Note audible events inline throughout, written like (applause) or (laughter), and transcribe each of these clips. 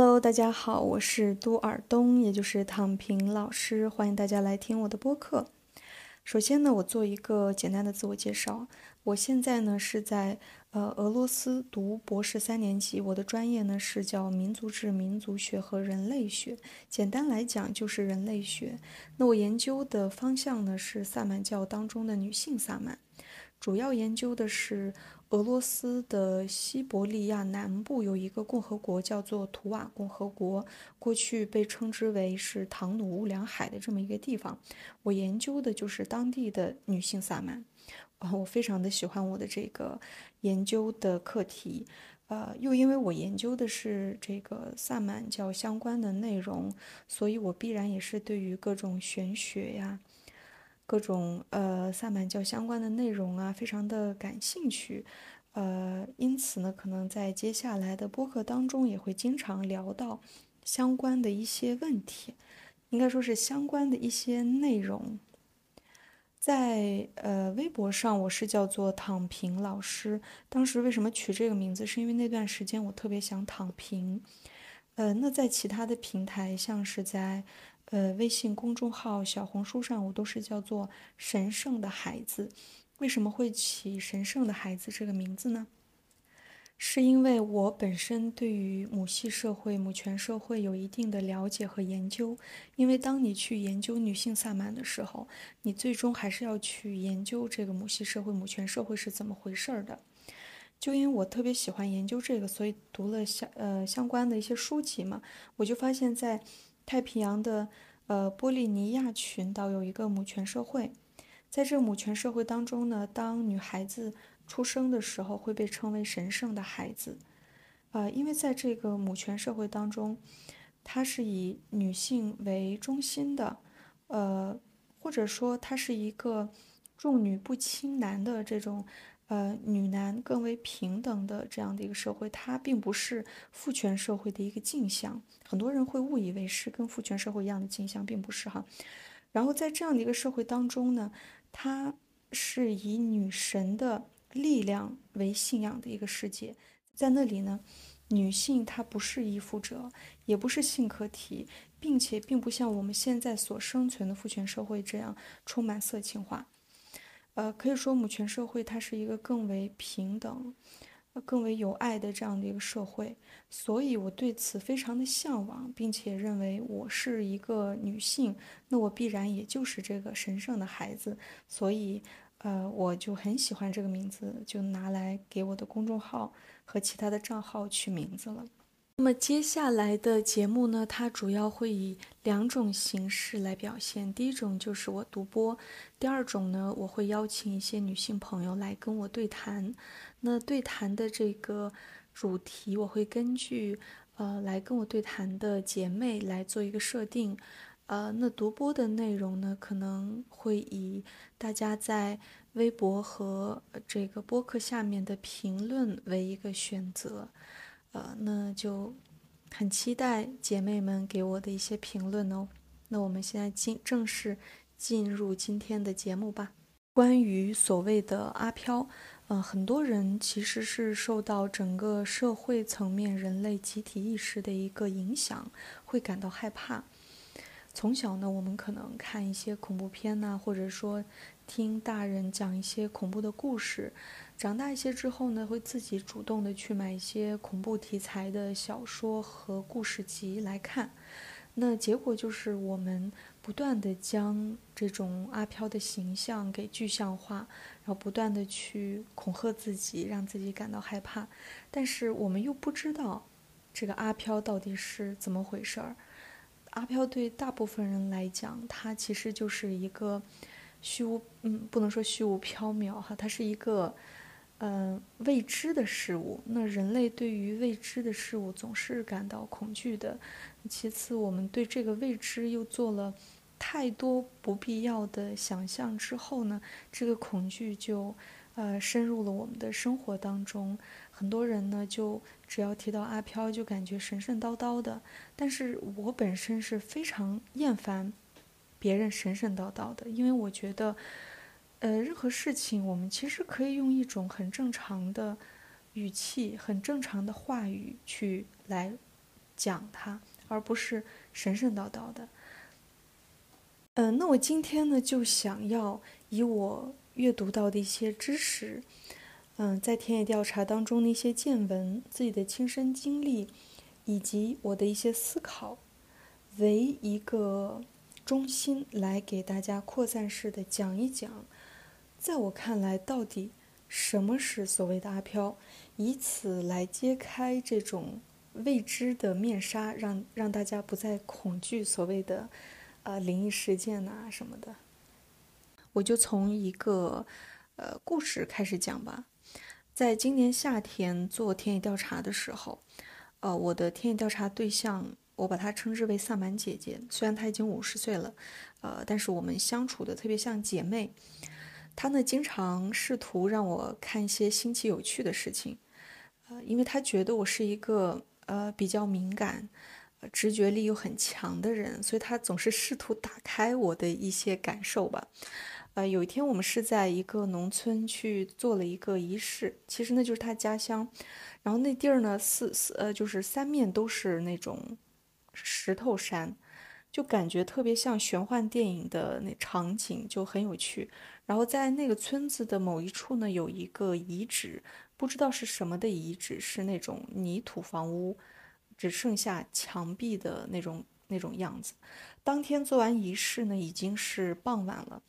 Hello，大家好，我是杜尔东，也就是躺平老师，欢迎大家来听我的播客。首先呢，我做一个简单的自我介绍。我现在呢是在呃俄罗斯读博士三年级，我的专业呢是叫民族志、民族学和人类学，简单来讲就是人类学。那我研究的方向呢是萨满教当中的女性萨满，主要研究的是。俄罗斯的西伯利亚南部有一个共和国，叫做图瓦共和国，过去被称之为是唐努乌梁海的这么一个地方。我研究的就是当地的女性萨满，啊，我非常的喜欢我的这个研究的课题，呃，又因为我研究的是这个萨满教相关的内容，所以我必然也是对于各种玄学呀。各种呃萨满教相关的内容啊，非常的感兴趣，呃，因此呢，可能在接下来的播客当中也会经常聊到相关的一些问题，应该说是相关的一些内容。在呃微博上，我是叫做躺平老师。当时为什么取这个名字？是因为那段时间我特别想躺平。呃，那在其他的平台，像是在。呃，微信公众号、小红书上，我都是叫做“神圣的孩子”。为什么会起“神圣的孩子”这个名字呢？是因为我本身对于母系社会、母权社会有一定的了解和研究。因为当你去研究女性萨满的时候，你最终还是要去研究这个母系社会、母权社会是怎么回事儿的。就因为我特别喜欢研究这个，所以读了相呃相关的一些书籍嘛，我就发现，在。太平洋的呃波利尼亚群岛有一个母权社会，在这个母权社会当中呢，当女孩子出生的时候会被称为神圣的孩子，呃，因为在这个母权社会当中，它是以女性为中心的，呃，或者说它是一个重女不轻男的这种。呃，女男更为平等的这样的一个社会，它并不是父权社会的一个镜像。很多人会误以为是跟父权社会一样的镜像，并不是哈。然后在这样的一个社会当中呢，它是以女神的力量为信仰的一个世界。在那里呢，女性她不是依附者，也不是性客体，并且并不像我们现在所生存的父权社会这样充满色情化。呃，可以说母权社会它是一个更为平等、更为有爱的这样的一个社会，所以我对此非常的向往，并且认为我是一个女性，那我必然也就是这个神圣的孩子，所以呃，我就很喜欢这个名字，就拿来给我的公众号和其他的账号取名字了。那么接下来的节目呢，它主要会以两种形式来表现。第一种就是我独播，第二种呢，我会邀请一些女性朋友来跟我对谈。那对谈的这个主题，我会根据呃来跟我对谈的姐妹来做一个设定。呃，那独播的内容呢，可能会以大家在微博和这个播客下面的评论为一个选择。呃，那就很期待姐妹们给我的一些评论哦。那我们现在进正式进入今天的节目吧。关于所谓的阿飘，呃，很多人其实是受到整个社会层面人类集体意识的一个影响，会感到害怕。从小呢，我们可能看一些恐怖片呐，或者说听大人讲一些恐怖的故事。长大一些之后呢，会自己主动的去买一些恐怖题材的小说和故事集来看，那结果就是我们不断的将这种阿飘的形象给具象化，然后不断的去恐吓自己，让自己感到害怕，但是我们又不知道这个阿飘到底是怎么回事儿。阿飘对大部分人来讲，它其实就是一个虚无，嗯，不能说虚无缥缈哈，它是一个。嗯，未知的事物，那人类对于未知的事物总是感到恐惧的。其次，我们对这个未知又做了太多不必要的想象之后呢，这个恐惧就呃深入了我们的生活当中。很多人呢，就只要提到阿飘，就感觉神神叨叨的。但是我本身是非常厌烦别人神神叨叨的，因为我觉得。呃，任何事情我们其实可以用一种很正常的语气、很正常的话语去来讲它，而不是神神叨叨的。嗯，那我今天呢就想要以我阅读到的一些知识，嗯，在田野调查当中的一些见闻、自己的亲身经历，以及我的一些思考，为一个中心来给大家扩散式的讲一讲，在我看来到底什么是所谓的阿飘，以此来揭开这种未知的面纱，让让大家不再恐惧所谓的。呃，灵异事件呐什么的，我就从一个呃故事开始讲吧。在今年夏天做田野调查的时候，呃，我的田野调查对象，我把她称之为萨满姐姐。虽然她已经五十岁了，呃，但是我们相处的特别像姐妹。她呢，经常试图让我看一些新奇有趣的事情，呃，因为她觉得我是一个呃比较敏感。直觉力又很强的人，所以他总是试图打开我的一些感受吧。呃，有一天我们是在一个农村去做了一个仪式，其实那就是他家乡。然后那地儿呢，四四呃，就是三面都是那种石头山，就感觉特别像玄幻电影的那场景，就很有趣。然后在那个村子的某一处呢，有一个遗址，不知道是什么的遗址，是那种泥土房屋。只剩下墙壁的那种那种样子。当天做完仪式呢，已经是傍晚了。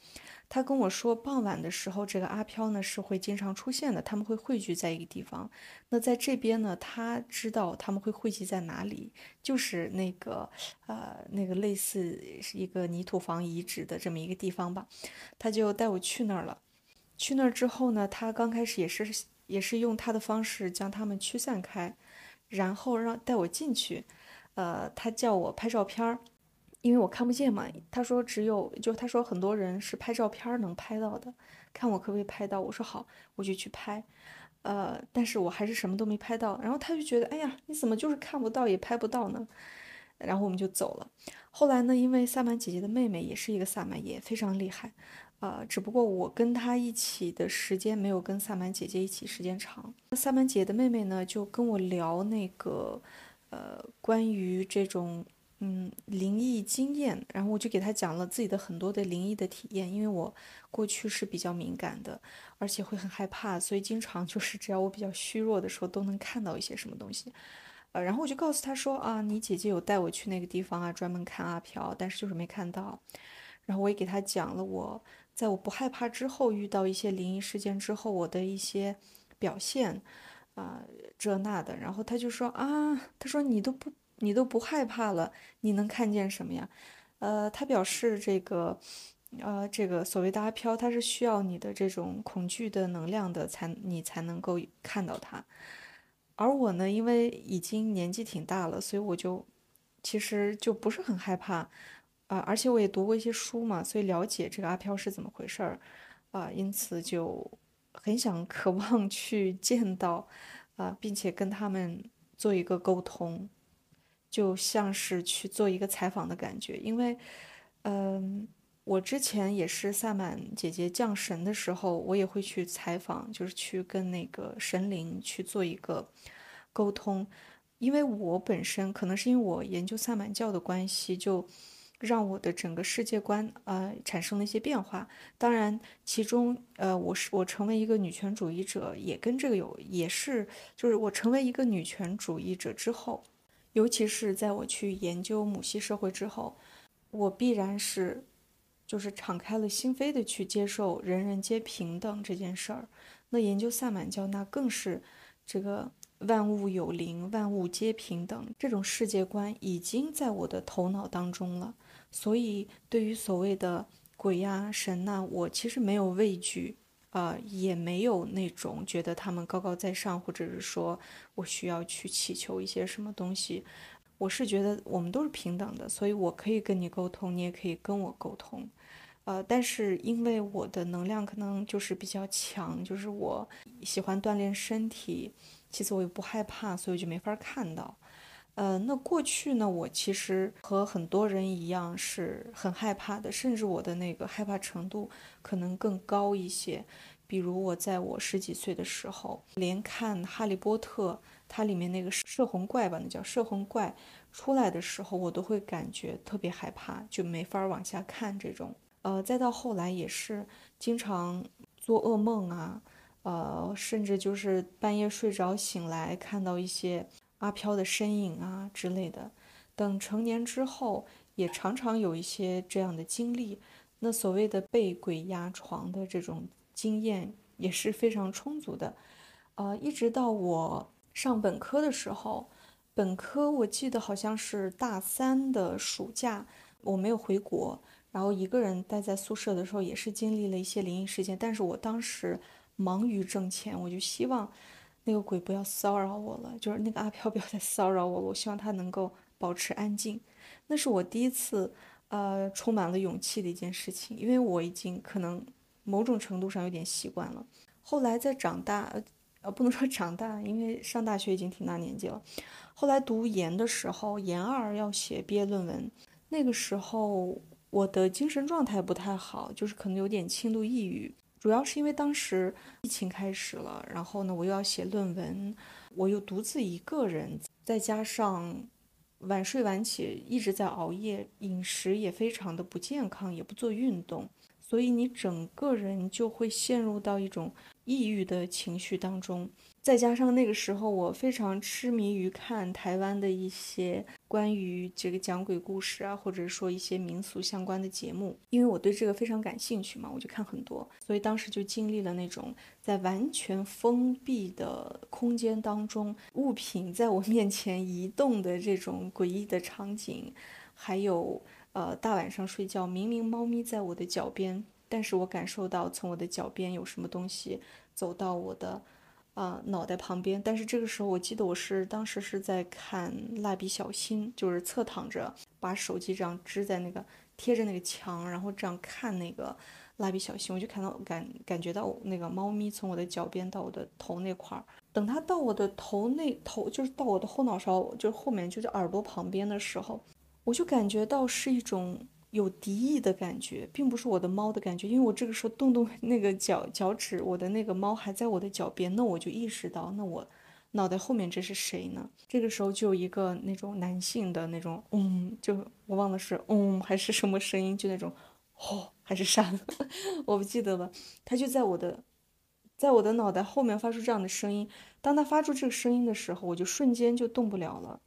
他跟我说，傍晚的时候，这个阿飘呢是会经常出现的，他们会汇聚在一个地方。那在这边呢，他知道他们会汇集在哪里，就是那个呃那个类似是一个泥土房遗址的这么一个地方吧。他就带我去那儿了。去那儿之后呢，他刚开始也是也是用他的方式将他们驱散开。然后让带我进去，呃，他叫我拍照片儿，因为我看不见嘛。他说只有就他说很多人是拍照片能拍到的，看我可不可以拍到。我说好，我就去拍，呃，但是我还是什么都没拍到。然后他就觉得，哎呀，你怎么就是看不到也拍不到呢？然后我们就走了。后来呢，因为萨满姐姐的妹妹也是一个萨满，也非常厉害。呃，只不过我跟她一起的时间没有跟萨满姐姐一起时间长。萨满姐的妹妹呢，就跟我聊那个，呃，关于这种嗯灵异经验，然后我就给他讲了自己的很多的灵异的体验，因为我过去是比较敏感的，而且会很害怕，所以经常就是只要我比较虚弱的时候，都能看到一些什么东西。呃，然后我就告诉他说啊，你姐姐有带我去那个地方啊，专门看阿飘，但是就是没看到。然后我也给他讲了我。在我不害怕之后，遇到一些灵异事件之后，我的一些表现，啊，这那的，然后他就说啊，他说你都不，你都不害怕了，你能看见什么呀？呃，他表示这个，呃，这个所谓的阿飘，它是需要你的这种恐惧的能量的，才你才能够看到它。而我呢，因为已经年纪挺大了，所以我就其实就不是很害怕。啊，而且我也读过一些书嘛，所以了解这个阿飘是怎么回事儿，啊，因此就很想渴望去见到，啊，并且跟他们做一个沟通，就像是去做一个采访的感觉。因为，嗯，我之前也是萨满姐姐降神的时候，我也会去采访，就是去跟那个神灵去做一个沟通。因为我本身可能是因为我研究萨满教的关系，就。让我的整个世界观呃产生了一些变化。当然，其中呃，我是我成为一个女权主义者，也跟这个有也是就是我成为一个女权主义者之后，尤其是在我去研究母系社会之后，我必然是就是敞开了心扉的去接受人人皆平等这件事儿。那研究萨满教，那更是这个。万物有灵，万物皆平等，这种世界观已经在我的头脑当中了。所以，对于所谓的鬼呀、神呐，我其实没有畏惧，啊，也没有那种觉得他们高高在上，或者是说我需要去祈求一些什么东西。我是觉得我们都是平等的，所以我可以跟你沟通，你也可以跟我沟通。呃，但是因为我的能量可能就是比较强，就是我喜欢锻炼身体。其次我也不害怕，所以就没法看到。呃，那过去呢，我其实和很多人一样是很害怕的，甚至我的那个害怕程度可能更高一些。比如我在我十几岁的时候，连看《哈利波特》它里面那个摄魂怪吧，那叫摄魂怪，出来的时候，我都会感觉特别害怕，就没法往下看这种。呃，再到后来也是经常做噩梦啊，呃，甚至就是半夜睡着醒来看到一些阿飘的身影啊之类的。等成年之后，也常常有一些这样的经历。那所谓的被鬼压床的这种经验也是非常充足的。呃，一直到我上本科的时候。本科我记得好像是大三的暑假，我没有回国，然后一个人待在宿舍的时候，也是经历了一些灵异事件。但是我当时忙于挣钱，我就希望那个鬼不要骚扰我了，就是那个阿飘 (laughs) 不要再骚扰我，我希望他能够保持安静。那是我第一次，呃，充满了勇气的一件事情，因为我已经可能某种程度上有点习惯了。后来在长大，呃，不能说长大，因为上大学已经挺大年纪了。后来读研的时候，研二要写毕业论文，那个时候我的精神状态不太好，就是可能有点轻度抑郁，主要是因为当时疫情开始了，然后呢我又要写论文，我又独自一个人，再加上晚睡晚起，一直在熬夜，饮食也非常的不健康，也不做运动，所以你整个人就会陷入到一种抑郁的情绪当中。再加上那个时候，我非常痴迷于看台湾的一些关于这个讲鬼故事啊，或者说一些民俗相关的节目，因为我对这个非常感兴趣嘛，我就看很多。所以当时就经历了那种在完全封闭的空间当中，物品在我面前移动的这种诡异的场景，还有呃大晚上睡觉，明明猫咪在我的脚边，但是我感受到从我的脚边有什么东西走到我的。啊，脑袋旁边，但是这个时候我记得我是当时是在看《蜡笔小新》，就是侧躺着，把手机这样支在那个贴着那个墙，然后这样看那个蜡笔小新，我就看到感感觉到那个猫咪从我的脚边到我的头那块儿，等它到我的头那头，就是到我的后脑勺，就是后面就是耳朵旁边的时候，我就感觉到是一种。有敌意的感觉，并不是我的猫的感觉，因为我这个时候动动那个脚脚趾，我的那个猫还在我的脚边，那我就意识到，那我脑袋后面这是谁呢？这个时候就有一个那种男性的那种，嗯，就我忘了是嗯还是什么声音，就那种，哦还是啥，(laughs) 我不记得了。他就在我的，在我的脑袋后面发出这样的声音。当他发出这个声音的时候，我就瞬间就动不了了。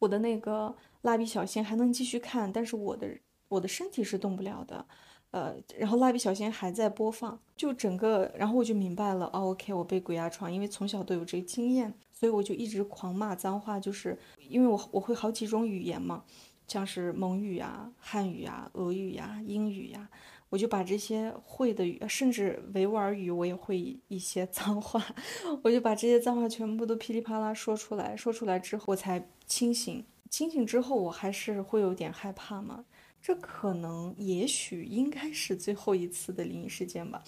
我的那个。蜡笔小新还能继续看，但是我的我的身体是动不了的，呃，然后蜡笔小新还在播放，就整个，然后我就明白了哦，OK，我被鬼压床，因为从小都有这个经验，所以我就一直狂骂脏话，就是因为我我会好几种语言嘛，像是蒙语啊、汉语啊、俄语呀、英语呀，我就把这些会的语，甚至维吾尔语我也会一些脏话，(laughs) 我就把这些脏话全部都噼里啪啦说出来，说出来之后我才清醒。清醒之后，我还是会有点害怕嘛。这可能、也许、应该是最后一次的灵异事件吧。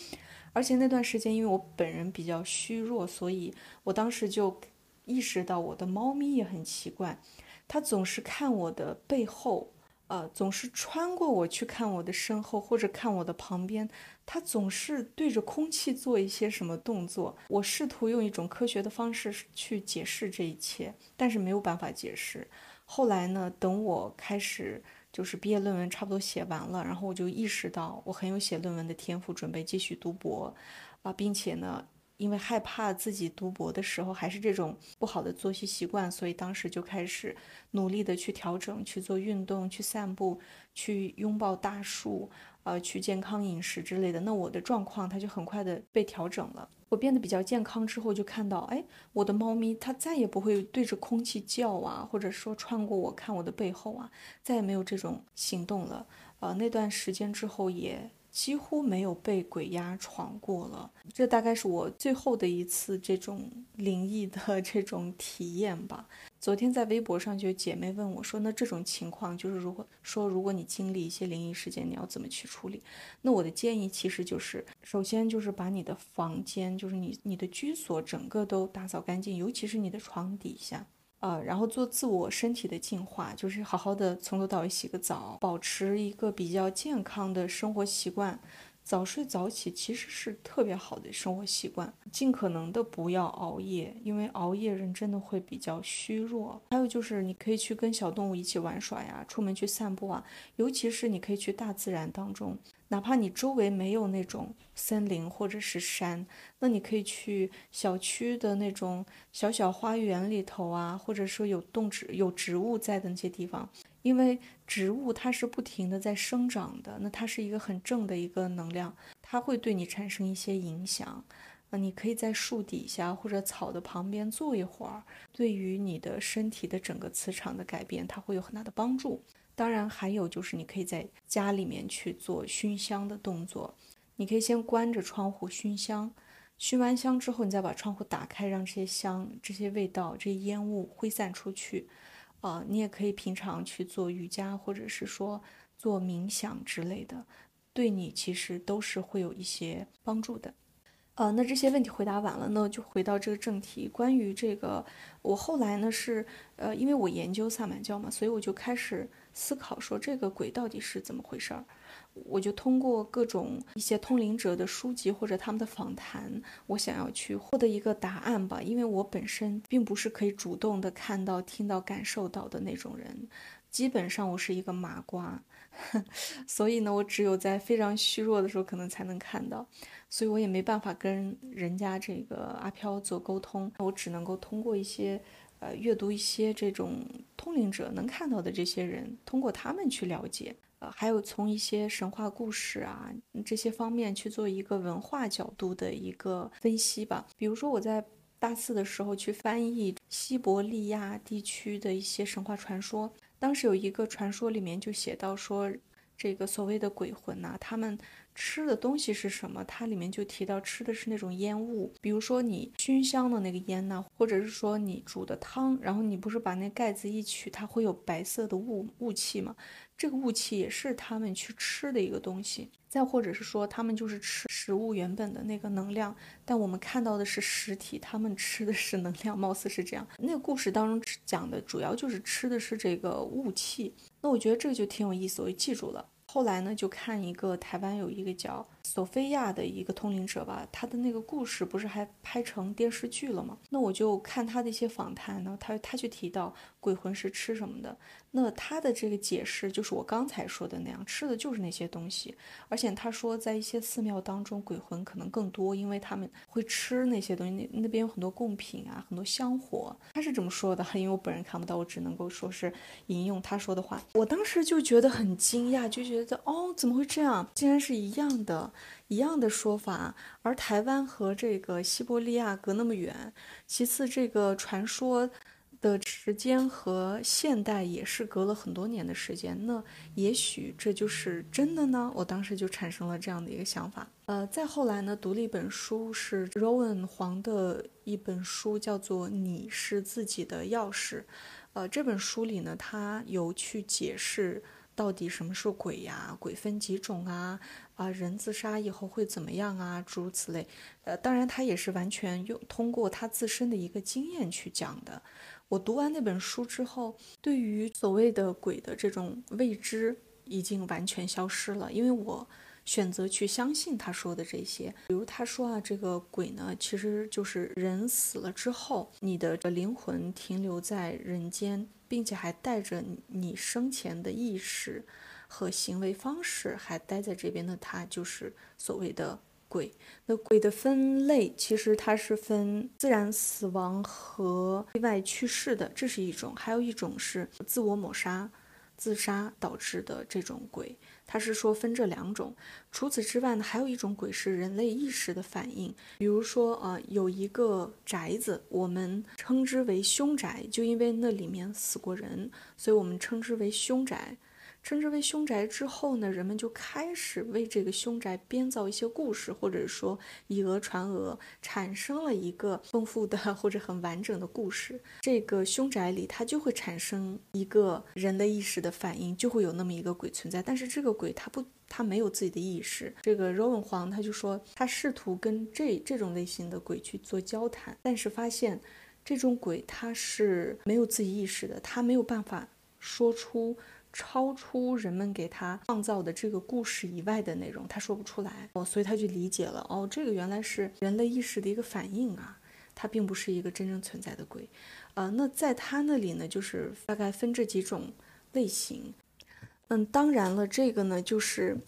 而且那段时间，因为我本人比较虚弱，所以我当时就意识到我的猫咪也很奇怪，它总是看我的背后，呃，总是穿过我去看我的身后或者看我的旁边，它总是对着空气做一些什么动作。我试图用一种科学的方式去解释这一切，但是没有办法解释。后来呢？等我开始就是毕业论文差不多写完了，然后我就意识到我很有写论文的天赋，准备继续读博，啊，并且呢，因为害怕自己读博的时候还是这种不好的作息习惯，所以当时就开始努力的去调整，去做运动，去散步，去拥抱大树，呃，去健康饮食之类的。那我的状况它就很快的被调整了。我变得比较健康之后，就看到，哎，我的猫咪它再也不会对着空气叫啊，或者说穿过我看我的背后啊，再也没有这种行动了。呃，那段时间之后也。几乎没有被鬼压床过了，这大概是我最后的一次这种灵异的 (laughs) 这种体验吧。昨天在微博上就有姐妹问我说：“那这种情况，就是如果说如果你经历一些灵异事件，你要怎么去处理？”那我的建议其实就是，首先就是把你的房间，就是你你的居所整个都打扫干净，尤其是你的床底下。呃，然后做自我身体的净化，就是好好的从头到尾洗个澡，保持一个比较健康的生活习惯，早睡早起其实是特别好的生活习惯，尽可能的不要熬夜，因为熬夜人真的会比较虚弱。还有就是你可以去跟小动物一起玩耍呀，出门去散步啊，尤其是你可以去大自然当中，哪怕你周围没有那种森林或者是山，那你可以去小区的那种小小花园里头啊，或者说有动植有植物在的那些地方。因为植物它是不停的在生长的，那它是一个很正的一个能量，它会对你产生一些影响。那你可以在树底下或者草的旁边坐一会儿，对于你的身体的整个磁场的改变，它会有很大的帮助。当然，还有就是你可以在家里面去做熏香的动作，你可以先关着窗户熏香，熏完香之后，你再把窗户打开，让这些香、这些味道、这些烟雾挥散出去。啊，你也可以平常去做瑜伽，或者是说做冥想之类的，对你其实都是会有一些帮助的。呃，那这些问题回答完了呢，就回到这个正题。关于这个，我后来呢是，呃，因为我研究萨满教嘛，所以我就开始思考说这个鬼到底是怎么回事儿。我就通过各种一些通灵者的书籍或者他们的访谈，我想要去获得一个答案吧。因为我本身并不是可以主动的看到、听到、感受到的那种人，基本上我是一个麻瓜，(laughs) 所以呢，我只有在非常虚弱的时候可能才能看到。所以我也没办法跟人家这个阿飘做沟通，我只能够通过一些，呃，阅读一些这种通灵者能看到的这些人，通过他们去了解，呃，还有从一些神话故事啊这些方面去做一个文化角度的一个分析吧。比如说我在大四的时候去翻译西伯利亚地区的一些神话传说，当时有一个传说里面就写到说，这个所谓的鬼魂呐，他们。吃的东西是什么？它里面就提到吃的是那种烟雾，比如说你熏香的那个烟呢，或者是说你煮的汤，然后你不是把那盖子一取，它会有白色的雾雾气吗？这个雾气也是他们去吃的一个东西。再或者是说他们就是吃食物原本的那个能量，但我们看到的是实体，他们吃的是能量，貌似是这样。那个故事当中讲的主要就是吃的是这个雾气。那我觉得这个就挺有意思，我就记住了。后来呢，就看一个台湾有一个叫索菲亚的一个通灵者吧，他的那个故事不是还拍成电视剧了吗？那我就看他的一些访谈呢，他他就提到鬼魂是吃什么的。那他的这个解释就是我刚才说的那样，吃的就是那些东西。而且他说，在一些寺庙当中，鬼魂可能更多，因为他们会吃那些东西。那那边有很多贡品啊，很多香火。他是这么说的，(laughs) 因为我本人看不到，我只能够说是引用他说的话。我当时就觉得很惊讶，就觉得哦，怎么会这样？竟然是一样的，一样的说法。而台湾和这个西伯利亚隔那么远，其次这个传说。的时间和现代也是隔了很多年的时间，那也许这就是真的呢。我当时就产生了这样的一个想法。呃，再后来呢，读了一本书，是 Rowan 黄的一本书，叫做《你是自己的钥匙》。呃，这本书里呢，他有去解释到底什么是鬼呀，鬼分几种啊，啊，人自杀以后会怎么样啊，诸如此类。呃，当然他也是完全用通过他自身的一个经验去讲的。我读完那本书之后，对于所谓的鬼的这种未知已经完全消失了，因为我选择去相信他说的这些。比如他说啊，这个鬼呢，其实就是人死了之后，你的灵魂停留在人间，并且还带着你生前的意识和行为方式还待在这边的，他就是所谓的。鬼，那鬼的分类其实它是分自然死亡和意外去世的，这是一种；还有一种是自我抹杀、自杀导致的这种鬼，他是说分这两种。除此之外呢，还有一种鬼是人类意识的反应，比如说呃，有一个宅子，我们称之为凶宅，就因为那里面死过人，所以我们称之为凶宅。称之为凶宅之后呢，人们就开始为这个凶宅编造一些故事，或者说以讹传讹，产生了一个丰富的或者很完整的故事。这个凶宅里，它就会产生一个人的意识的反应，就会有那么一个鬼存在。但是这个鬼它不，它没有自己的意识。这个柔文皇他就说，他试图跟这这种类型的鬼去做交谈，但是发现这种鬼它是没有自己意识的，它没有办法说出。超出人们给他创造的这个故事以外的内容，他说不出来。哦，所以他就理解了哦，这个原来是人类意识的一个反应啊，它并不是一个真正存在的鬼，呃，那在他那里呢，就是大概分这几种类型，嗯，当然了，这个呢就是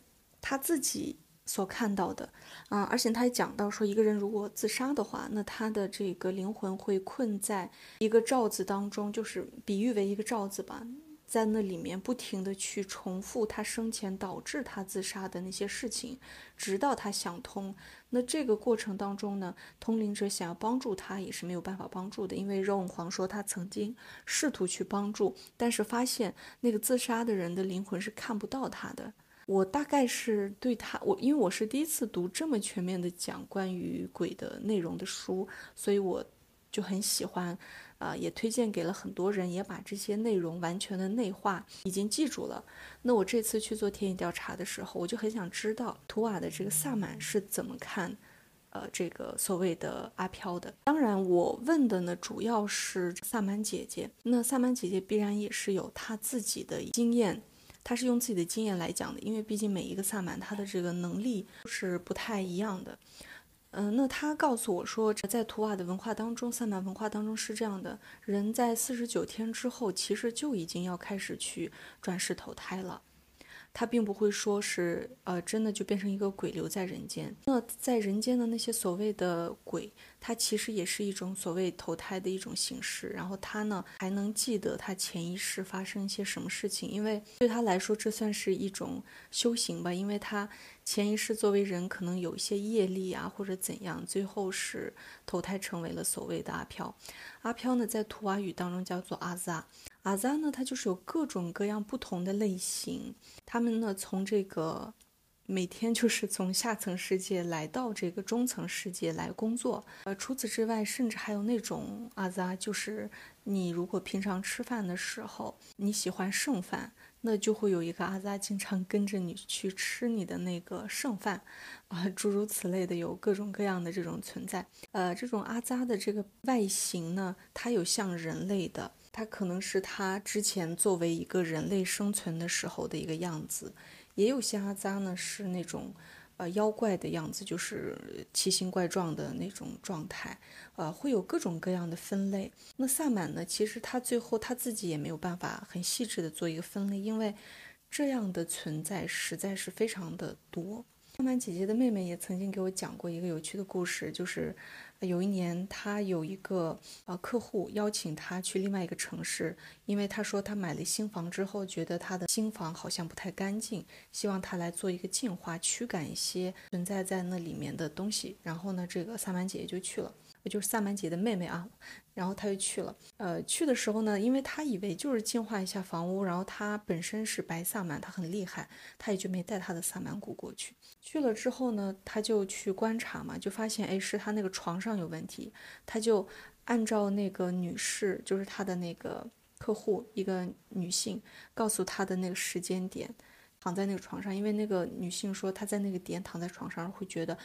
他自己所看到的。啊，而且他也讲到说，一个人如果自杀的话，那他的这个灵魂会困在一个罩子当中，就是比喻为一个罩子吧。在那里面不停的去重复他生前导致他自杀的那些事情，直到他想通。那这个过程当中呢，通灵者想要帮助他也是没有办法帮助的，因为肉皇说他曾经试图去帮助，但是发现那个自杀的人的灵魂是看不到他的。我大概是对他，我因为我是第一次读这么全面的讲关于鬼的内容的书，所以我就很喜欢。啊，也推荐给了很多人，也把这些内容完全的内化，已经记住了。那我这次去做田野调查的时候，我就很想知道图瓦的这个萨满是怎么看，呃，这个所谓的阿飘的。当然，我问的呢，主要是萨满姐姐。那萨满姐姐必然也是有她自己的经验，她是用自己的经验来讲的，因为毕竟每一个萨满他的这个能力是不太一样的。嗯，那他告诉我说，在图瓦的文化当中，萨满文化当中是这样的：人在四十九天之后，其实就已经要开始去转世投胎了。他并不会说是，呃，真的就变成一个鬼留在人间。那在人间的那些所谓的鬼，他其实也是一种所谓投胎的一种形式。然后他呢，还能记得他前一世发生一些什么事情，因为对他来说，这算是一种修行吧。因为他前一世作为人，可能有一些业力啊，或者怎样，最后是投胎成为了所谓的阿飘。阿飘呢，在图瓦语当中叫做阿扎。阿扎呢，它就是有各种各样不同的类型。他们呢，从这个每天就是从下层世界来到这个中层世界来工作。呃，除此之外，甚至还有那种阿扎，就是你如果平常吃饭的时候你喜欢剩饭，那就会有一个阿扎经常跟着你去吃你的那个剩饭，啊，诸如此类的，有各种各样的这种存在。呃，这种阿扎的这个外形呢，它有像人类的。它可能是它之前作为一个人类生存的时候的一个样子，也有些阿扎呢是那种，呃妖怪的样子，就是奇形怪状的那种状态，呃会有各种各样的分类。那萨满呢，其实他最后他自己也没有办法很细致的做一个分类，因为这样的存在实在是非常的多。萨满姐姐的妹妹也曾经给我讲过一个有趣的故事，就是。有一年，他有一个呃客户邀请他去另外一个城市，因为他说他买了新房之后，觉得他的新房好像不太干净，希望他来做一个净化，驱赶一些存在在那里面的东西。然后呢，这个萨满姐姐就去了。就是萨满姐的妹妹啊，然后她就去了。呃，去的时候呢，因为她以为就是净化一下房屋，然后她本身是白萨满，她很厉害，她也就没带她的萨满鼓过去。去了之后呢，他就去观察嘛，就发现哎，是他那个床上有问题。他就按照那个女士，就是他的那个客户，一个女性，告诉她的那个时间点，躺在那个床上，因为那个女性说她在那个点躺在床上会觉得。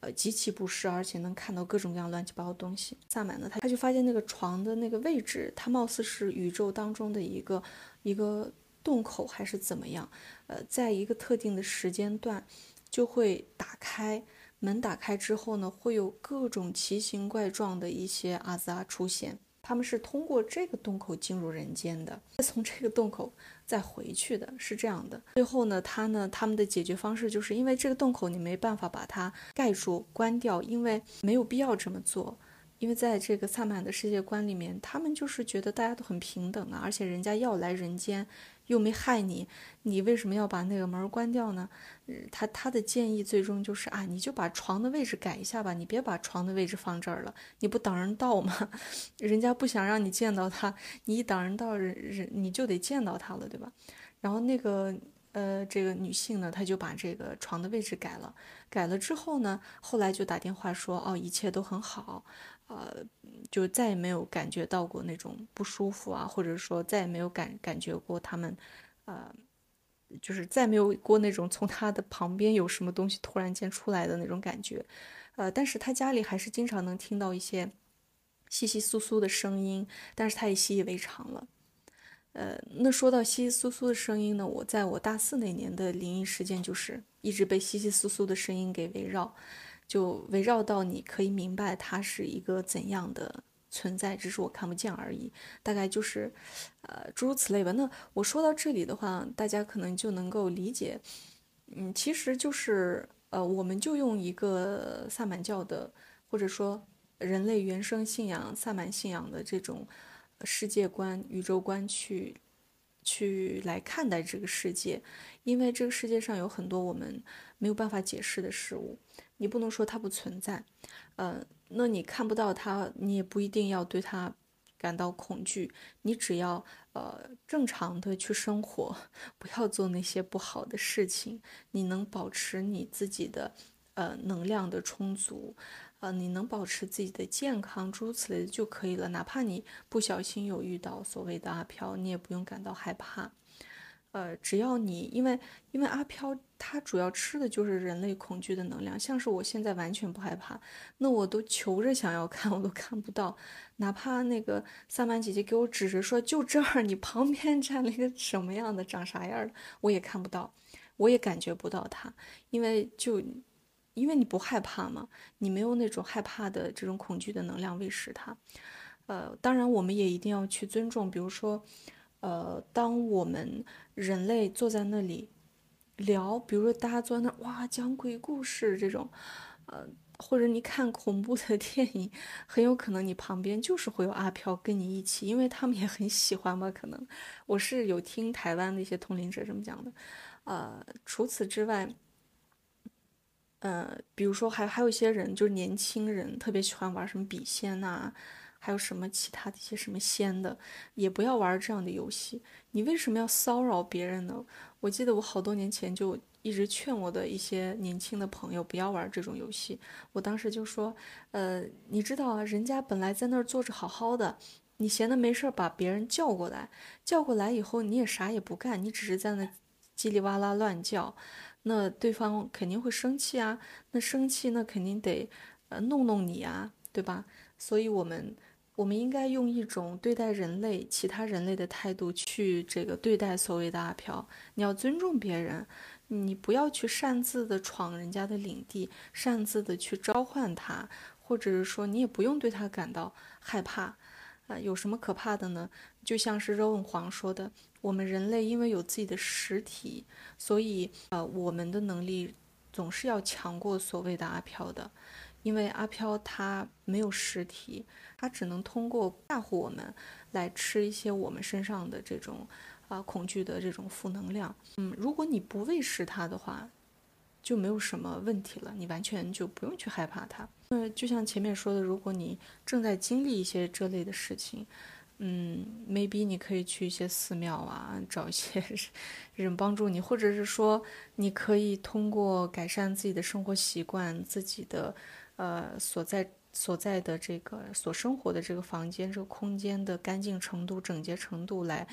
呃，极其不适，而且能看到各种各样乱七八糟的东西。萨满呢，他他就发现那个床的那个位置，它貌似是宇宙当中的一个一个洞口，还是怎么样？呃，在一个特定的时间段，就会打开门，打开之后呢，会有各种奇形怪状的一些阿扎出现。他们是通过这个洞口进入人间的，再从这个洞口再回去的，是这样的。最后呢，他呢，他们的解决方式就是因为这个洞口你没办法把它盖住、关掉，因为没有必要这么做。因为在这个萨满的世界观里面，他们就是觉得大家都很平等啊，而且人家要来人间。又没害你，你为什么要把那个门关掉呢？他他的建议最终就是啊，你就把床的位置改一下吧，你别把床的位置放这儿了，你不挡人道吗？(laughs) 人家不想让你见到他，你一挡人道，人人你就得见到他了，对吧？然后那个呃，这个女性呢，她就把这个床的位置改了，改了之后呢，后来就打电话说哦，一切都很好。呃，就再也没有感觉到过那种不舒服啊，或者说再也没有感感觉过他们，呃，就是再没有过那种从他的旁边有什么东西突然间出来的那种感觉，呃，但是他家里还是经常能听到一些稀稀疏疏的声音，但是他也习以为常了。呃，那说到稀稀疏疏的声音呢，我在我大四那年的灵异事件就是一直被稀稀疏疏的声音给围绕，就围绕到你可以明白它是一个怎样的存在，只是我看不见而已。大概就是，呃，诸如此类吧。那我说到这里的话，大家可能就能够理解，嗯，其实就是，呃，我们就用一个萨满教的，或者说人类原生信仰萨满信仰的这种。世界观、宇宙观去去来看待这个世界，因为这个世界上有很多我们没有办法解释的事物，你不能说它不存在，呃，那你看不到它，你也不一定要对它感到恐惧，你只要呃正常的去生活，不要做那些不好的事情，你能保持你自己的呃能量的充足。呃，你能保持自己的健康，诸如此类的就可以了。哪怕你不小心有遇到所谓的阿飘，你也不用感到害怕。呃，只要你，因为因为阿飘他主要吃的就是人类恐惧的能量。像是我现在完全不害怕，那我都求着想要看，我都看不到。哪怕那个萨满姐姐给我指着说就这儿，你旁边站了一个什么样的，长啥样的，我也看不到，我也感觉不到它，因为就。因为你不害怕嘛，你没有那种害怕的这种恐惧的能量喂食它。呃，当然我们也一定要去尊重，比如说，呃，当我们人类坐在那里聊，比如说大家坐在那哇讲鬼故事这种，呃，或者你看恐怖的 (laughs) 电影，很有可能你旁边就是会有阿飘跟你一起，因为他们也很喜欢嘛。可能我是有听台湾的一些通灵者这么讲的。呃，除此之外。呃，比如说还还有一些人，就是年轻人特别喜欢玩什么笔仙呐，还有什么其他的一些什么仙的，也不要玩这样的游戏。你为什么要骚扰别人呢？我记得我好多年前就一直劝我的一些年轻的朋友不要玩这种游戏。我当时就说，呃，你知道啊，人家本来在那儿坐着好好的，你闲的没事儿把别人叫过来，叫过来以后你也啥也不干，你只是在那叽里哇啦乱叫。那对方肯定会生气啊，那生气那肯定得，呃，弄弄你啊，对吧？所以，我们我们应该用一种对待人类、其他人类的态度去这个对待所谓的阿飘。你要尊重别人，你不要去擅自的闯人家的领地，擅自的去召唤他，或者是说你也不用对他感到害怕。啊，有什么可怕的呢？就像是肉问黄说的。我们人类因为有自己的实体，所以呃，我们的能力总是要强过所谓的阿飘的，因为阿飘它没有实体，它只能通过吓唬我们来吃一些我们身上的这种啊恐惧的这种负能量。嗯，如果你不喂食它的话，就没有什么问题了，你完全就不用去害怕它。那就像前面说的，如果你正在经历一些这类的事情。嗯，maybe 你可以去一些寺庙啊，找一些 (laughs) 人帮助你，或者是说，你可以通过改善自己的生活习惯，自己的呃所在所在的这个所生活的这个房间这个空间的干净程度、整洁程度来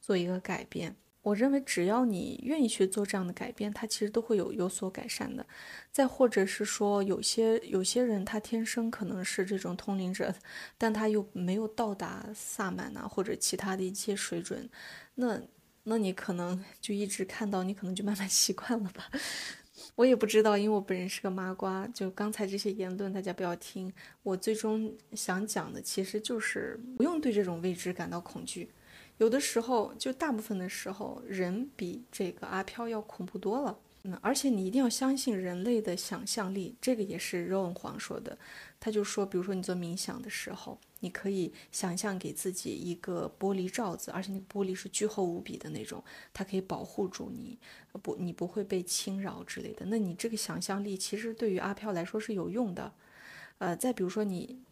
做一个改变。我认为，只要你愿意去做这样的改变，它其实都会有有所改善的。再或者是说，有些有些人他天生可能是这种通灵者，但他又没有到达萨满呐或者其他的一些水准，那那你可能 (laughs) 就一直看到，你可能就慢慢习惯了吧。(laughs) 我也不知道，因为我本人是个麻瓜。就刚才这些言论，大家不要听。我最终想讲的，其实就是不用对这种未知感到恐惧。有的时候，就大部分的时候，人比这个阿飘要恐怖多了。嗯，而且你一定要相信人类的想象力，这个也是肉文黄说的。他就说，比如说你做冥想的时候，你可以想象给自己一个玻璃罩子，而且那个玻璃是巨厚无比的那种，它可以保护住你，不，你不会被侵扰之类的。那你这个想象力其实对于阿飘来说是有用的。呃，再比如说你。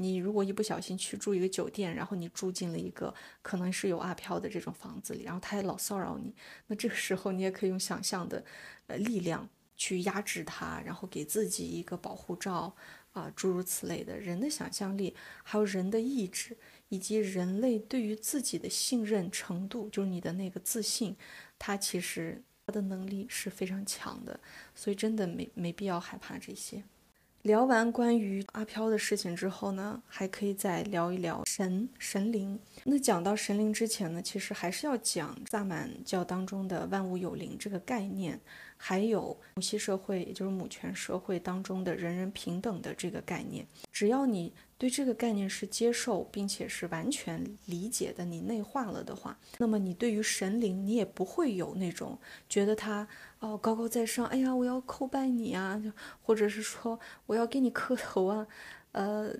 你如果一不小心去住一个酒店，然后你住进了一个可能是有阿飘的这种房子里，然后他也老骚扰你，那这个时候你也可以用想象的，呃力量去压制他，然后给自己一个保护罩啊，诸如此类的。人的想象力，还有人的意志，以及人类对于自己的信任程度，就是你的那个自信，他其实他的能力是非常强的，所以真的没没必要害怕这些。聊完关于阿飘的事情之后呢，还可以再聊一聊神神灵。那讲到神灵之前呢，其实还是要讲萨满教当中的万物有灵这个概念，还有母系社会，也就是母权社会当中的人人平等的这个概念。只要你对这个概念是接受，并且是完全理解的，你内化了的话，那么你对于神灵，你也不会有那种觉得他。哦，高高在上，哎呀，我要叩拜你啊，或者是说我要给你磕头啊，呃，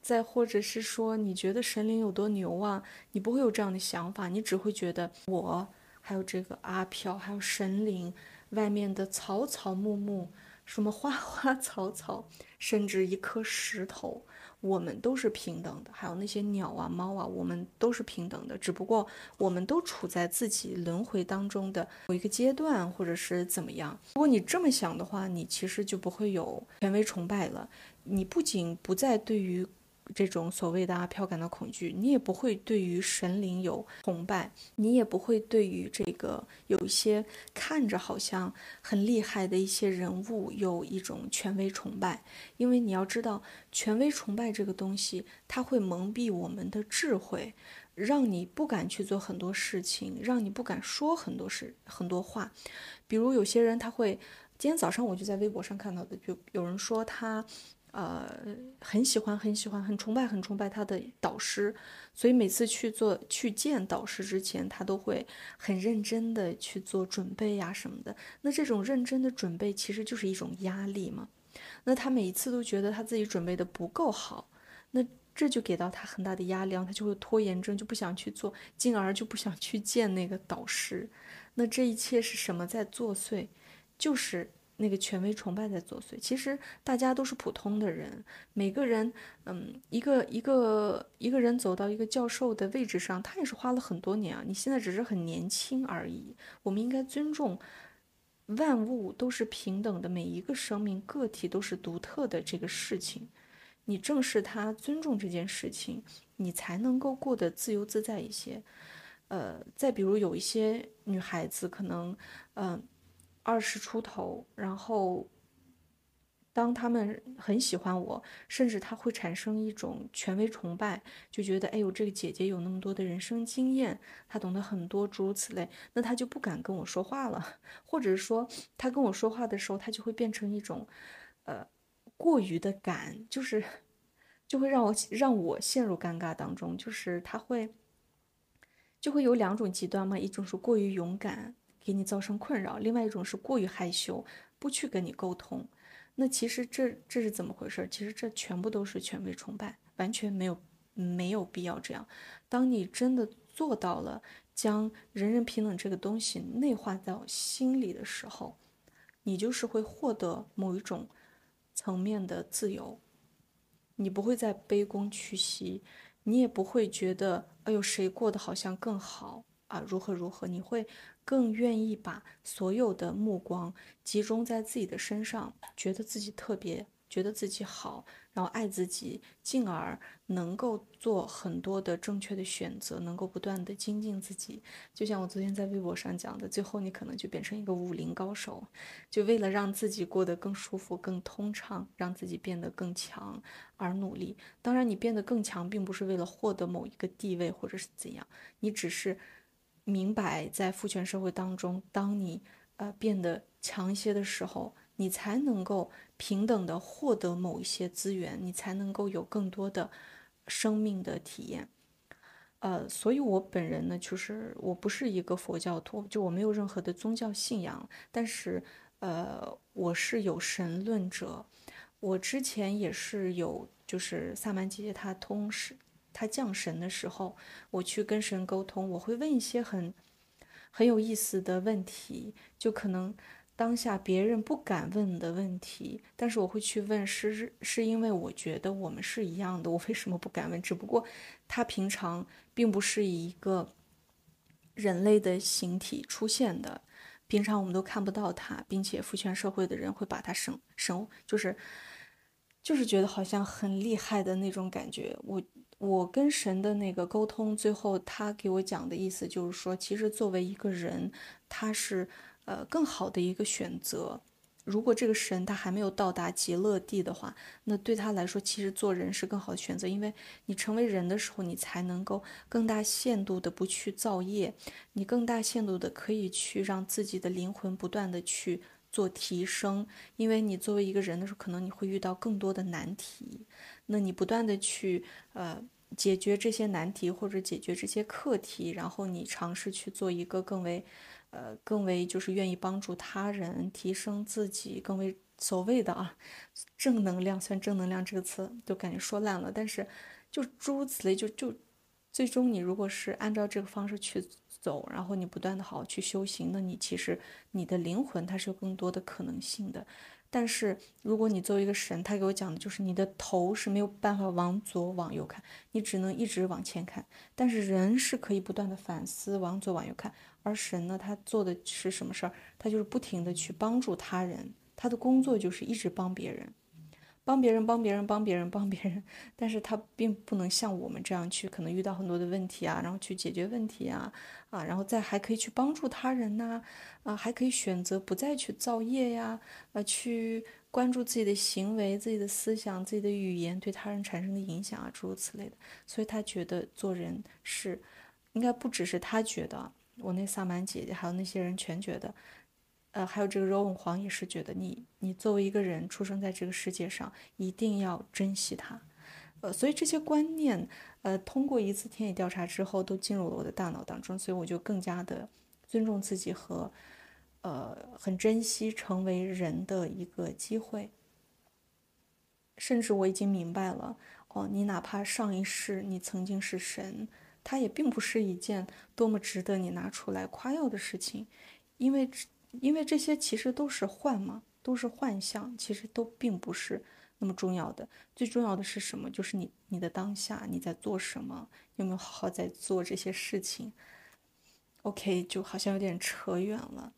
再或者是说你觉得神灵有多牛啊，你不会有这样的想法，你只会觉得我还有这个阿飘，还有神灵外面的草草木木，什么花花草草，甚至一颗石头。我们都是平等的，还有那些鸟啊、猫啊，我们都是平等的。只不过我们都处在自己轮回当中的某一个阶段，或者是怎么样。如果你这么想的话，你其实就不会有权威崇拜了。你不仅不再对于。这种所谓的阿飘感到恐惧，你也不会对于神灵有崇拜，你也不会对于这个有一些看着好像很厉害的一些人物有一种权威崇拜，因为你要知道，权威崇拜这个东西，它会蒙蔽我们的智慧，让你不敢去做很多事情，让你不敢说很多事很多话。比如有些人他会，今天早上我就在微博上看到的，就有人说他。呃，很喜欢，很喜欢，很崇拜，很崇拜他的导师，所以每次去做去见导师之前，他都会很认真的去做准备呀什么的。那这种认真的准备其实就是一种压力嘛。那他每一次都觉得他自己准备的不够好，那这就给到他很大的压力，他就会拖延症，就不想去做，进而就不想去见那个导师。那这一切是什么在作祟？就是。那个权威崇拜在作祟。其实大家都是普通的人，每个人，嗯，一个一个一个人走到一个教授的位置上，他也是花了很多年啊。你现在只是很年轻而已。我们应该尊重万物都是平等的，每一个生命个体都是独特的这个事情。你正视他，尊重这件事情，你才能够过得自由自在一些。呃，再比如有一些女孩子可能，嗯。二十出头，然后当他们很喜欢我，甚至他会产生一种权威崇拜，就觉得哎呦，这个姐姐有那么多的人生经验，她懂得很多，诸如此类，那他就不敢跟我说话了，(laughs) 或者说他跟我说话的时候，他就会变成一种呃过于的敢，就是就会让我让我陷入尴尬当中，就是他会就会有两种极端嘛，一种是过于勇敢。给你造成困扰，另外一种是过于害羞，不去跟你沟通。那其实这这是怎么回事？其实这全部都是权威崇拜，完全没有没有必要这样。当你真的做到了将人人平等这个东西内化到心里的时候，你就是会获得某一种层面的自由。你不会再卑躬屈膝，你也不会觉得哎呦谁过得好像更好啊，如何如何？你会。更愿意把所有的目光集中在自己的身上，觉得自己特别，觉得自己好，然后爱自己，进而能够做很多的正确的选择，能够不断的精进自己。就像我昨天在微博上讲的，最后你可能就变成一个武林高手，就为了让自己过得更舒服、更通畅，让自己变得更强而努力。当然，你变得更强，并不是为了获得某一个地位或者是怎样，你只是。明白，在父权社会当中，当你呃变得强一些的时候，你才能够平等的获得某一些资源，你才能够有更多的生命的体验。呃，所以我本人呢，就是我不是一个佛教徒，就我没有任何的宗教信仰，但是呃，我是有神论者。我之前也是有，就是萨满姐姐她通识。他降神的时候，我去跟神沟通，我会问一些很很有意思的问题，就可能当下别人不敢问的问题，但是我会去问，是是因为我觉得我们是一样的，我为什么不敢问？只不过他平常并不是以一个人类的形体出现的，平常我们都看不到他，并且父权社会的人会把他生生，就是就是觉得好像很厉害的那种感觉，我。我跟神的那个沟通，最后他给我讲的意思就是说，其实作为一个人，他是呃更好的一个选择，如果这个神他还没有到达极乐地的话，那对他来说，其实做人是更好的选择，因为你成为人的时候，你才能够更大限度的不去造业，你更大限度的可以去让自己的灵魂不断的去做提升，因为你作为一个人的时候，可能你会遇到更多的难题，那你不断的去呃解决这些难题或者解决这些课题，然后你尝试去做一个更为。呃，更为就是愿意帮助他人，提升自己，更为所谓的啊，正能量。虽然“正能量”这个词都感觉说烂了，但是就诸如此类，就就最终你如果是按照这个方式去走，然后你不断的好好去修行，那你其实你的灵魂它是有更多的可能性的。但是，如果你作为一个神，他给我讲的就是你的头是没有办法往左往右看，你只能一直往前看。但是人是可以不断的反思，往左往右看。而神呢，他做的是什么事儿？他就是不停的去帮助他人，他的工作就是一直帮别人。帮别人，帮别人，帮别人，帮别人，但是他并不能像我们这样去，可能遇到很多的问题啊，然后去解决问题啊，啊，然后再还可以去帮助他人呐，啊，还可以选择不再去造业呀，呃，去关注自己的行为、自己的思想、自己的语言对他人产生的影响啊，诸如此类的。所以他觉得做人是，应该不只是他觉得，我那萨满姐姐还有那些人全觉得。呃，还有这个柔文皇也是觉得你，你作为一个人出生在这个世界上，一定要珍惜它。呃，所以这些观念，呃，通过一次田野调查之后，都进入了我的大脑当中，所以我就更加的尊重自己和，呃，很珍惜成为人的一个机会。甚至我已经明白了，哦，你哪怕上一世你曾经是神，它也并不是一件多么值得你拿出来夸耀的事情，因为。因为这些其实都是幻嘛，都是幻象，其实都并不是那么重要的。最重要的是什么？就是你你的当下你在做什么？有没有好好在做这些事情？OK，就好像有点扯远了。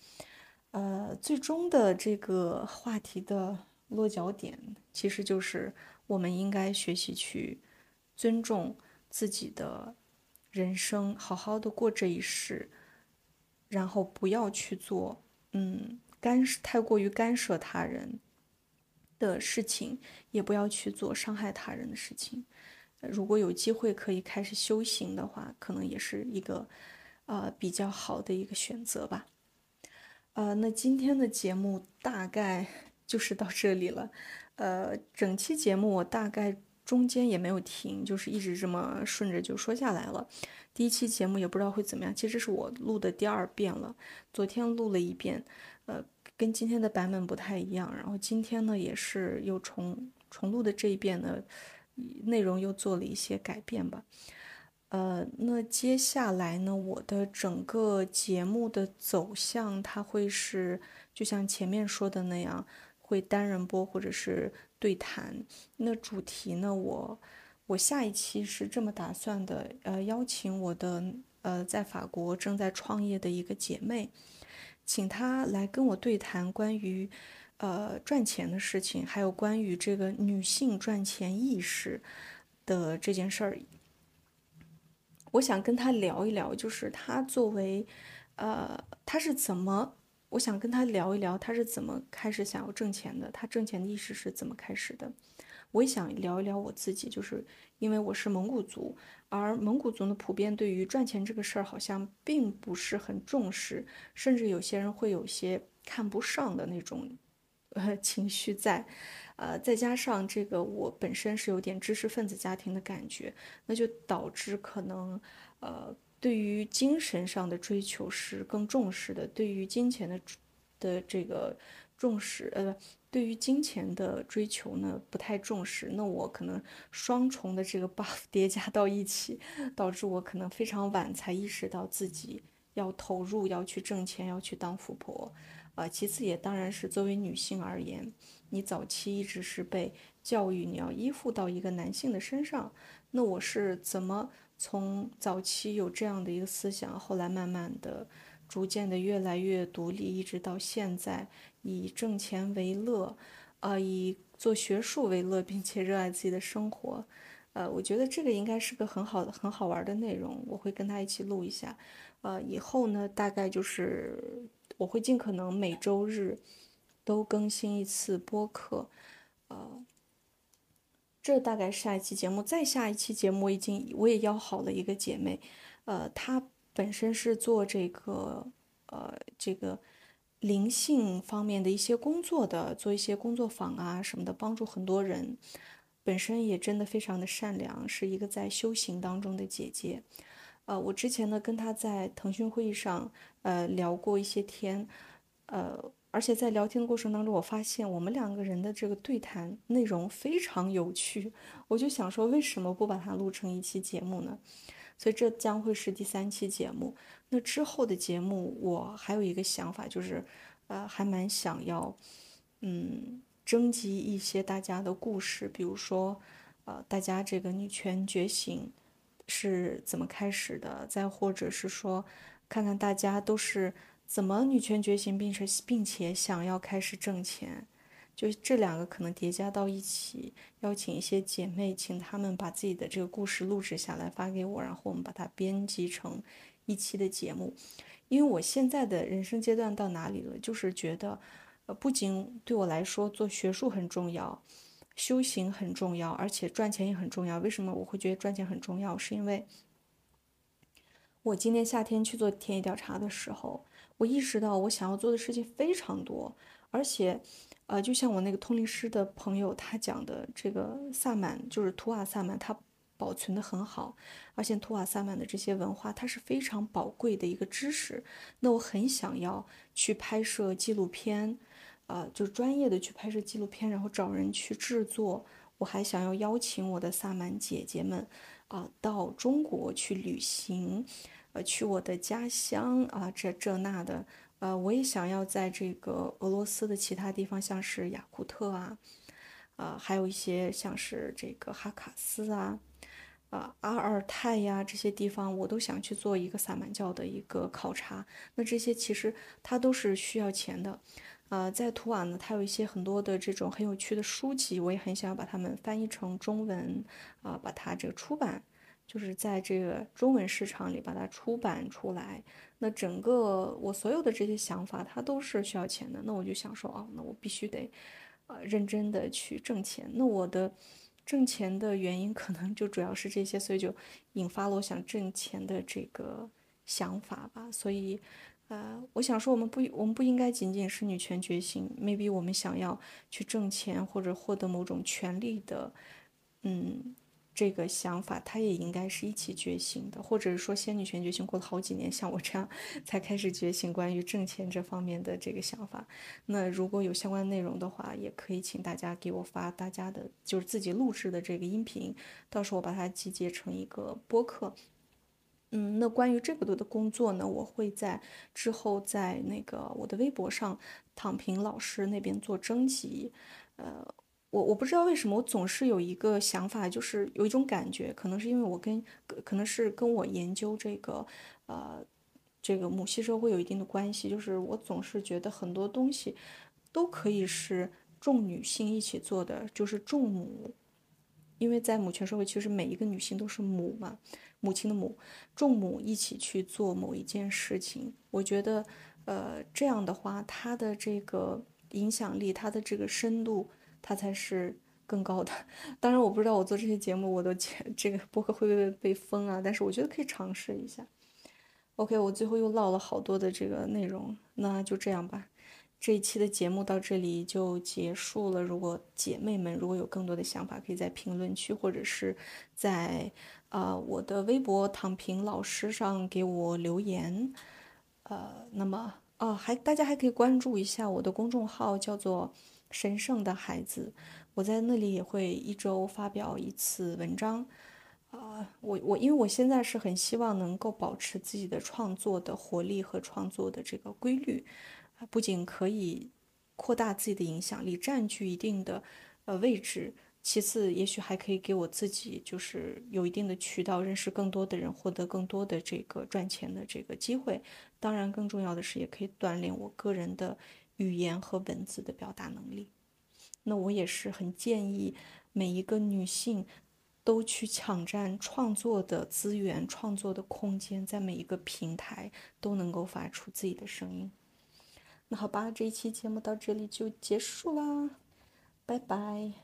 呃，最终的这个话题的落脚点，其实就是我们应该学习去尊重自己的人生，好好的过这一世，然后不要去做。嗯，干涉太过于干涉他人的事情，也不要去做伤害他人的事情。如果有机会可以开始修行的话，可能也是一个呃比较好的一个选择吧。呃，那今天的节目大概就是到这里了。呃，整期节目我大概中间也没有停，就是一直这么顺着就说下来了。第一期节目也不知道会怎么样，其实是我录的第二遍了。昨天录了一遍，呃，跟今天的版本不太一样。然后今天呢，也是又重重录的这一遍呢，内容又做了一些改变吧。呃，那接下来呢，我的整个节目的走向，它会是就像前面说的那样，会单人播或者是对谈。那主题呢，我。我下一期是这么打算的，呃，邀请我的呃在法国正在创业的一个姐妹，请她来跟我对谈关于呃赚钱的事情，还有关于这个女性赚钱意识的这件事儿。我想跟她聊一聊，就是她作为呃她是怎么，我想跟他聊一聊他是怎么开始想要挣钱的，他挣钱的意识是怎么开始的。我也想聊一聊我自己，就是因为我是蒙古族，而蒙古族呢，普遍对于赚钱这个事儿好像并不是很重视，甚至有些人会有些看不上的那种呃情绪在，呃，再加上这个我本身是有点知识分子家庭的感觉，那就导致可能呃对于精神上的追求是更重视的，对于金钱的的这个重视呃。对于金钱的追求呢，不太重视。那我可能双重的这个 buff (laughs) 叠加到一起，导致我可能非常晚才意识到自己要投入，要去挣钱，要去当富婆。啊，其次也当然是作为女性而言，你早期一直是被教育你要依附到一个男性的身上。那我是怎么从早期有这样的一个思想，后来慢慢的、逐渐的越来越独立，一直到现在。以挣钱为乐，呃，以做学术为乐，并且热爱自己的生活，呃，我觉得这个应该是个很好的、很好玩的内容。我会跟他一起录一下，呃，以后呢，大概就是我会尽可能每周日都更新一次播客，呃，这大概下一期节目。再下一期节目，我已经我也邀好了一个姐妹，呃，她本身是做这个呃这个灵性方面的一些工作的，做一些工作坊啊什么的，帮助很多人。本身也真的非常的善良，是一个在修行当中的姐姐。呃，我之前呢跟她在腾讯会议上呃聊过一些天，呃。而且在聊天的过程当中，我发现我们两个人的这个对谈内容非常有趣，我就想说，为什么不把它录成一期节目呢？所以这将会是第三期节目。那之后的节目，我还有一个想法，就是，呃，还蛮想要，嗯，征集一些大家的故事，比如说，呃，大家这个女权觉醒是怎么开始的？再或者是说，看看大家都是。怎么女权觉醒，并且并且想要开始挣钱，就这两个可能叠加到一起，邀请一些姐妹，请她们把自己的这个故事录制下来发给我，然后我们把它编辑成一期的节目。因为我现在的人生阶段到哪里了，就是觉得，呃，不仅对我来说做学术很重要，修行很重要，而且赚钱也很重要。为什么我会觉得赚钱很重要？是因为我今年夏天去做田野调查的时候。我意识到我想要做的事情非常多，而且，呃，就像我那个通灵师的朋友他讲的，这个萨满就是图瓦萨满，它保存的很好，而且图瓦萨满的这些文化它是非常宝贵的一个知识。那我很想要去拍摄纪录片，呃，就专业的去拍摄纪录片，然后找人去制作。我还想要邀请我的萨满姐姐们，啊，到中国去旅行。呃，去我的家乡啊，这这那的，呃，我也想要在这个俄罗斯的其他地方，像是雅库特啊，呃，还有一些像是这个哈卡斯啊，啊，阿尔泰呀这些地方，我都想去做一个萨满教的一个考察。那这些其实它都是需要钱的，呃，在图瓦呢，它有一些很多的这种很有趣的书籍，我也很想把它们翻译成中文，啊，把它这个出版。就是在这个中文市场里把它出版出来，那整个我所有的这些想法，它都是需要钱的。那我就想说，哦，那我必须得，呃，认真的去挣钱。那我的挣钱的原因可能就主要是这些，所以就引发了我想挣钱的这个想法吧。所以，呃，我想说，我们不，我们不应该仅仅是女权觉醒，maybe 我们想要去挣钱或者获得某种权利的，嗯。这个想法，他也应该是一起觉醒的，或者是说，仙女权觉醒过了好几年，像我这样才开始觉醒关于挣钱这方面的这个想法。那如果有相关内容的话，也可以请大家给我发大家的，就是自己录制的这个音频，到时候我把它集结成一个播客。嗯，那关于这个的工作呢，我会在之后在那个我的微博上躺平老师那边做征集，呃。我我不知道为什么我总是有一个想法，就是有一种感觉，可能是因为我跟可能是跟我研究这个，呃，这个母系社会有一定的关系，就是我总是觉得很多东西都可以是众女性一起做的，就是众母，因为在母权社会，其实每一个女性都是母嘛，母亲的母，众母一起去做某一件事情，我觉得，呃，这样的话，它的这个影响力，它的这个深度。它才是更高的。(laughs) 当然，我不知道我做这些节目，我的这个播客会不会被封啊？但是我觉得可以尝试一下。OK，我最后又唠了好多的这个内容，那就这样吧。这一期的节目到这里就结束了。如果姐妹们如果有更多的想法，可以在评论区或者是在啊我的微博躺平老师上给我留言。呃，那么啊，还大家还可以关注一下我的公众号，叫做。神圣的孩子，我在那里也会一周发表一次文章，啊，我我因为我现在是很希望能够保持自己的创作的活力和创作的这个规律，不仅可以扩大自己的影响力，占据一定的呃位置，其次也许还可以给我自己就是有一定的渠道认识更多的人，获得更多的这个赚钱的这个机会，当然更重要的是也可以锻炼我个人的。语言和文字的表达能力，那我也是很建议每一个女性都去抢占创作的资源、创作的空间，在每一个平台都能够发出自己的声音。那好吧，这一期节目到这里就结束啦，拜拜。